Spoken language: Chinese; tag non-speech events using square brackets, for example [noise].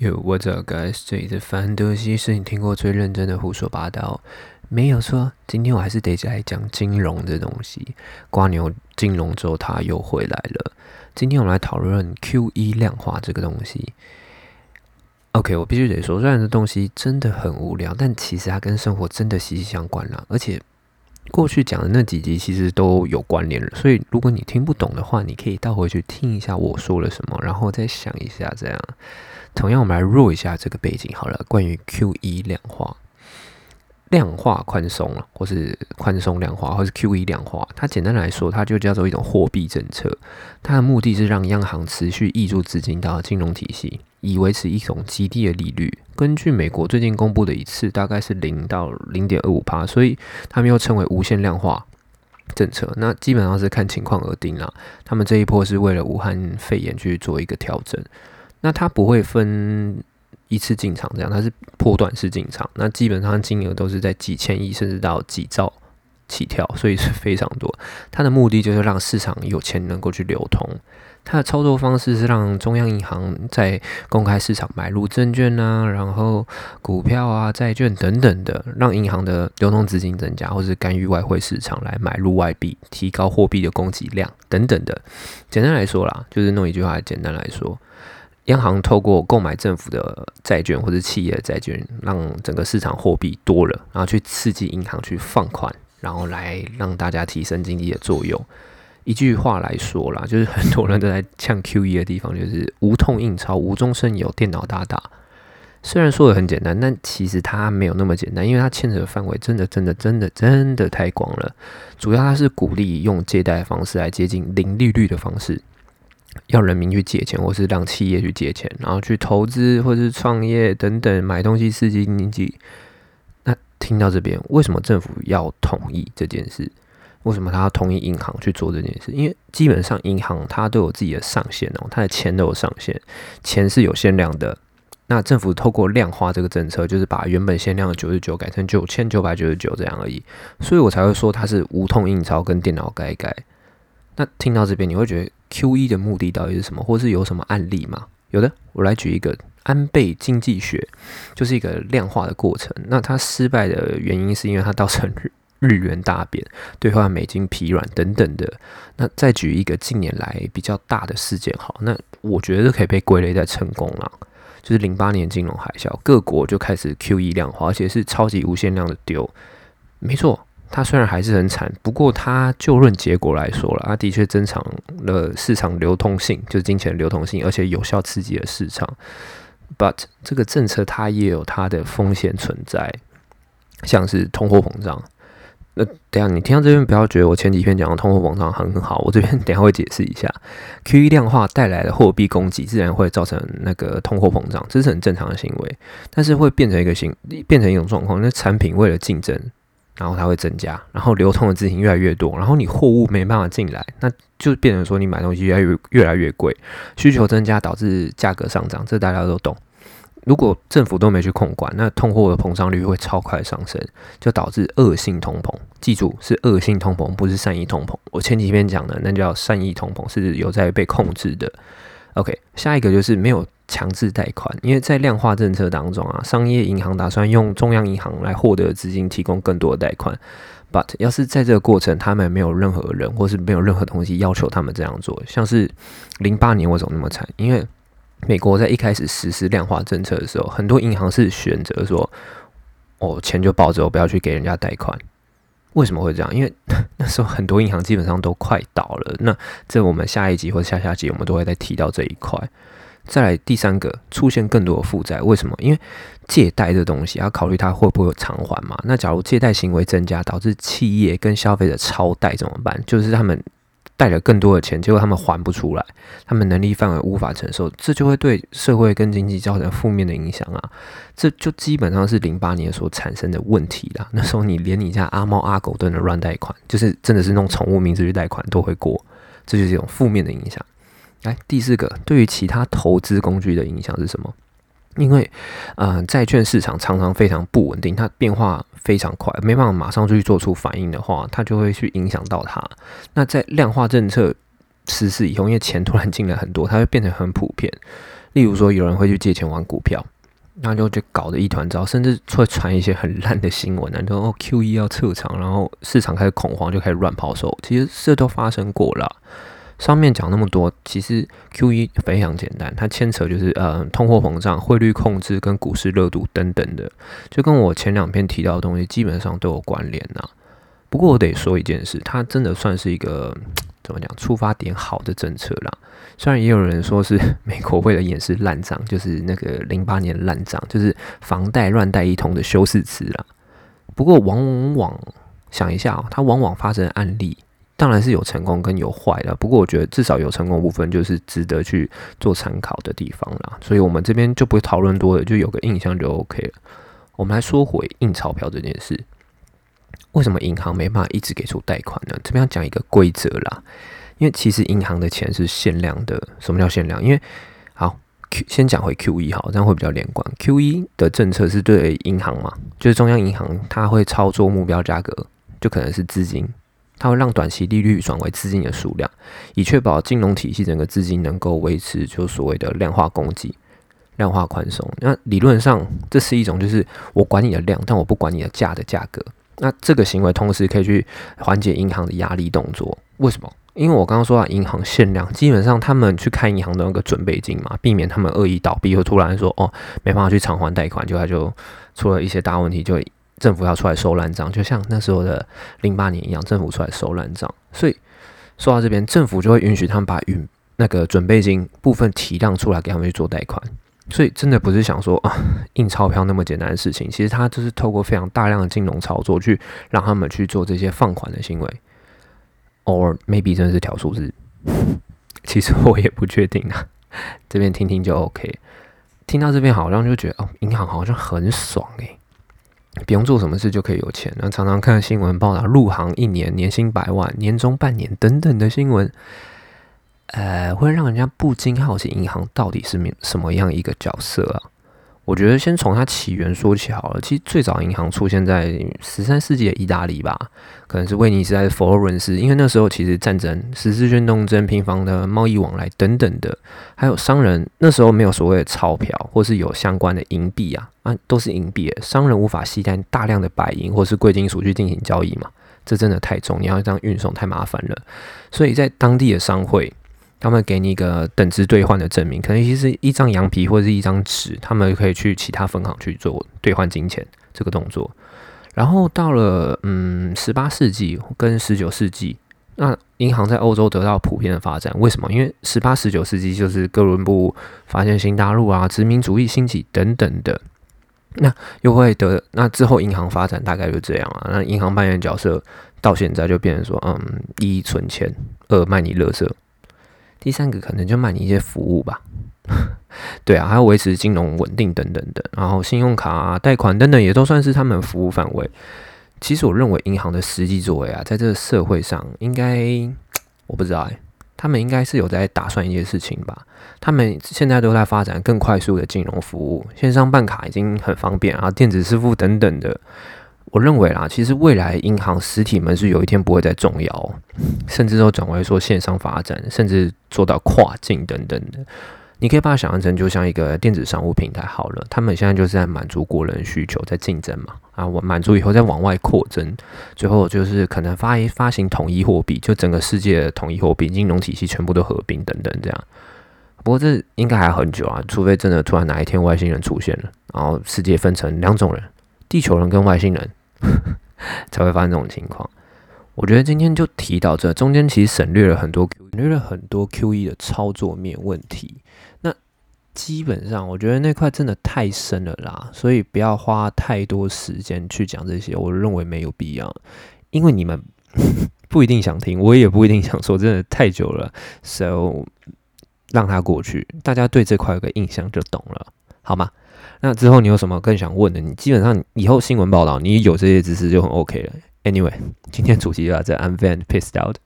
Yo, what's up, guys？这里是范德西，是你听过最认真的胡说八道，没有错。今天我还是得来讲金融的东西。瓜牛金融之后，它又回来了。今天我们来讨论 Q E 量化这个东西。OK，我必须得说，虽然这东西真的很无聊，但其实它跟生活真的息息相关了。而且过去讲的那几集其实都有关联了，所以如果你听不懂的话，你可以倒回去听一下我说了什么，然后再想一下这样。同样，我们来弱一下这个背景好了。关于 Q E 量化、量化宽松了，或是宽松量化，或是 Q E 量化，它简单来说，它就叫做一种货币政策。它的目的是让央行持续挹注资金到金融体系，以维持一种极低的利率。根据美国最近公布的一次，大概是零到零点二五帕，所以他们又称为无限量化政策。那基本上是看情况而定啦。他们这一波是为了武汉肺炎去做一个调整。那它不会分一次进场这样，它是破断式进场。那基本上金额都是在几千亿甚至到几兆起跳，所以是非常多。它的目的就是让市场有钱能够去流通。它的操作方式是让中央银行在公开市场买入证券啊，然后股票啊、债券等等的，让银行的流通资金增加，或是干预外汇市场来买入外币，提高货币的供给量等等的。简单来说啦，就是弄一句话，简单来说。央行透过购买政府的债券或者企业的债券，让整个市场货币多了，然后去刺激银行去放款，然后来让大家提升经济的作用。一句话来说啦，[laughs] 就是很多人都在呛 Q E 的地方，就是无痛印钞、无中生有、电脑大大。虽然说的很简单，但其实它没有那么简单，因为它牵扯的范围真的、真的、真的、真的太广了。主要它是鼓励用借贷方式来接近零利率的方式。要人民去借钱，或是让企业去借钱，然后去投资或是创业等等，买东西刺激经济。那听到这边，为什么政府要同意这件事？为什么他要同意银行去做这件事？因为基本上银行它都有自己的上限哦，它的钱都有上限，钱是有限量的。那政府透过量化这个政策，就是把原本限量的九十九改成九千九百九十九这样而已。所以我才会说它是无痛印钞跟电脑改改。那听到这边，你会觉得？Q E 的目的到底是什么，或是有什么案例吗？有的，我来举一个安倍经济学，就是一个量化的过程。那它失败的原因是因为它造成日元大贬，兑换美金疲软等等的。那再举一个近年来比较大的事件，好，那我觉得可以被归类在成功了，就是零八年金融海啸，各国就开始 Q E 量化，而且是超级无限量的丢，没错。它虽然还是很惨，不过它就论结果来说了，它的确增强了市场流通性，就是金钱流通性，而且有效刺激了市场。But 这个政策它也有它的风险存在，像是通货膨胀。那等下你听到这边不要觉得我前几篇讲的通货膨胀很好，[laughs] 我这边等下会解释一下。Q E 量化带来的货币供给自然会造成那个通货膨胀，这是很正常的行为，但是会变成一个行，变成一种状况，那产品为了竞争。然后它会增加，然后流通的资金越来越多，然后你货物没办法进来，那就变成说你买东西越来越越来越贵，需求增加导致价格上涨，这大家都懂。如果政府都没去控管，那通货的膨胀率会超快上升，就导致恶性通膨。记住，是恶性通膨，不是善意通膨。我前几篇讲的那叫善意通膨，是有在被控制的。OK，下一个就是没有。强制贷款，因为在量化政策当中啊，商业银行打算用中央银行来获得资金，提供更多的贷款。But 要是在这个过程，他们没有任何人，或是没有任何东西要求他们这样做，像是零八年为什么那么惨？因为美国在一开始实施量化政策的时候，很多银行是选择说，哦，钱就保着，我不要去给人家贷款。为什么会这样？因为 [laughs] 那时候很多银行基本上都快倒了。那这我们下一集或下下集，我们都会再提到这一块。再来第三个，出现更多的负债，为什么？因为借贷这东西要考虑它会不会有偿还嘛。那假如借贷行为增加，导致企业跟消费者超贷怎么办？就是他们贷了更多的钱，结果他们还不出来，他们能力范围无法承受，这就会对社会跟经济造成负面的影响啊。这就基本上是零八年所产生的问题啦。那时候你连你家阿猫阿狗都能乱贷款，就是真的是弄宠物名字去贷款都会过，这就是一种负面的影响。来，第四个，对于其他投资工具的影响是什么？因为，呃，债券市场常常非常不稳定，它变化非常快，没办法马上就去做出反应的话，它就会去影响到它。那在量化政策实施以后，因为钱突然进来很多，它会变成很普遍。例如说，有人会去借钱玩股票，那就就搞得一团糟，甚至会传一些很烂的新闻啊，就哦 Q E 要撤场，然后市场开始恐慌，就开始乱抛售。其实这都发生过了。上面讲那么多，其实 Q E 非常简单，它牵扯就是呃通货膨胀、汇率控制跟股市热度等等的，就跟我前两篇提到的东西基本上都有关联呐。不过我得说一件事，它真的算是一个怎么讲出发点好的政策啦。虽然也有人说是 [laughs] 美国为了掩饰烂账，就是那个零八年烂账，就是房贷乱贷一通的修饰词啦。不过往往想一下啊，它往往发生的案例。当然是有成功跟有坏的，不过我觉得至少有成功部分就是值得去做参考的地方啦。所以我们这边就不会讨论多了，就有个印象就 OK 了。我们来说回印钞票这件事，为什么银行没办法一直给出贷款呢？这边要讲一个规则啦，因为其实银行的钱是限量的。什么叫限量？因为好，Q 先讲回 Q E 好，这样会比较连贯。Q E 的政策是对银行嘛，就是中央银行它会操作目标价格，就可能是资金。它会让短期利率转为资金的数量，以确保金融体系整个资金能够维持就所谓的量化供给、量化宽松。那理论上这是一种就是我管你的量，但我不管你的价的价格。那这个行为同时可以去缓解银行的压力动作。为什么？因为我刚刚说啊，银行限量，基本上他们去开银行的那个准备金嘛，避免他们恶意倒闭，会突然说哦没办法去偿还贷款，就他就出了一些大问题，就。政府要出来收烂账，就像那时候的零八年一样，政府出来收烂账。所以说到这边，政府就会允许他们把允那个准备金部分提量出来给他们去做贷款。所以真的不是想说啊印钞票那么简单的事情，其实他就是透过非常大量的金融操作去让他们去做这些放款的行为。Or maybe 真的是调数字，[laughs] 其实我也不确定啊。这边听听就 OK。听到这边好像就觉得哦，银行好像很爽诶。不用做什么事就可以有钱。那常常看新闻报道，入行一年年薪百万，年终半年等等的新闻，呃，会让人家不禁好奇，银行到底是什么样一个角色啊？我觉得先从它起源说起好了。其实最早银行出现在十三世纪的意大利吧，可能是威尼斯还是佛罗伦斯，因为那时候其实战争、十字军东征、频繁的贸易往来等等的，还有商人那时候没有所谓的钞票，或是有相关的银币啊，啊都是银币，商人无法携带大量的白银或是贵金属去进行交易嘛，这真的太重，你要这样运送太麻烦了，所以在当地的商会。他们给你一个等值兑换的证明，可能其实一张羊皮或者是一张纸，他们可以去其他分行去做兑换金钱这个动作。然后到了嗯十八世纪跟十九世纪，那银行在欧洲得到普遍的发展。为什么？因为十八十九世纪就是哥伦布发现新大陆啊，殖民主义兴起等等的，那又会得那之后银行发展大概就这样啊。那银行扮演角色到现在就变成说，嗯，一存钱，二卖你乐色。第三个可能就卖你一些服务吧，[laughs] 对啊，还要维持金融稳定等等的，然后信用卡啊、贷款等等也都算是他们服务范围。其实我认为银行的实际作为啊，在这个社会上应该我不知道哎，他们应该是有在打算一些事情吧。他们现在都在发展更快速的金融服务，线上办卡已经很方便啊，电子支付等等的。我认为啦，其实未来银行实体门市有一天不会再重要，甚至都转为说线上发展，甚至做到跨境等等的。你可以把它想象成就像一个电子商务平台好了，他们现在就是在满足国人需求，在竞争嘛啊，我满足以后再往外扩增，最后就是可能发一发行统一货币，就整个世界的统一货币，金融体系全部都合并等等这样。不过这应该还很久啊，除非真的突然哪一天外星人出现了，然后世界分成两种人，地球人跟外星人。[laughs] 才会发生这种情况。我觉得今天就提到这，中间其实省略了很多，省略了很多 Q E 的操作面问题。那基本上，我觉得那块真的太深了啦，所以不要花太多时间去讲这些。我认为没有必要，因为你们 [laughs] 不一定想听，我也不一定想说，真的太久了，so 让它过去，大家对这块有个印象就懂了，好吗？那之后你有什么更想问的？你基本上以后新闻报道，你有这些知识就很 OK 了。Anyway，今天主题就到这，I'm very pissed out。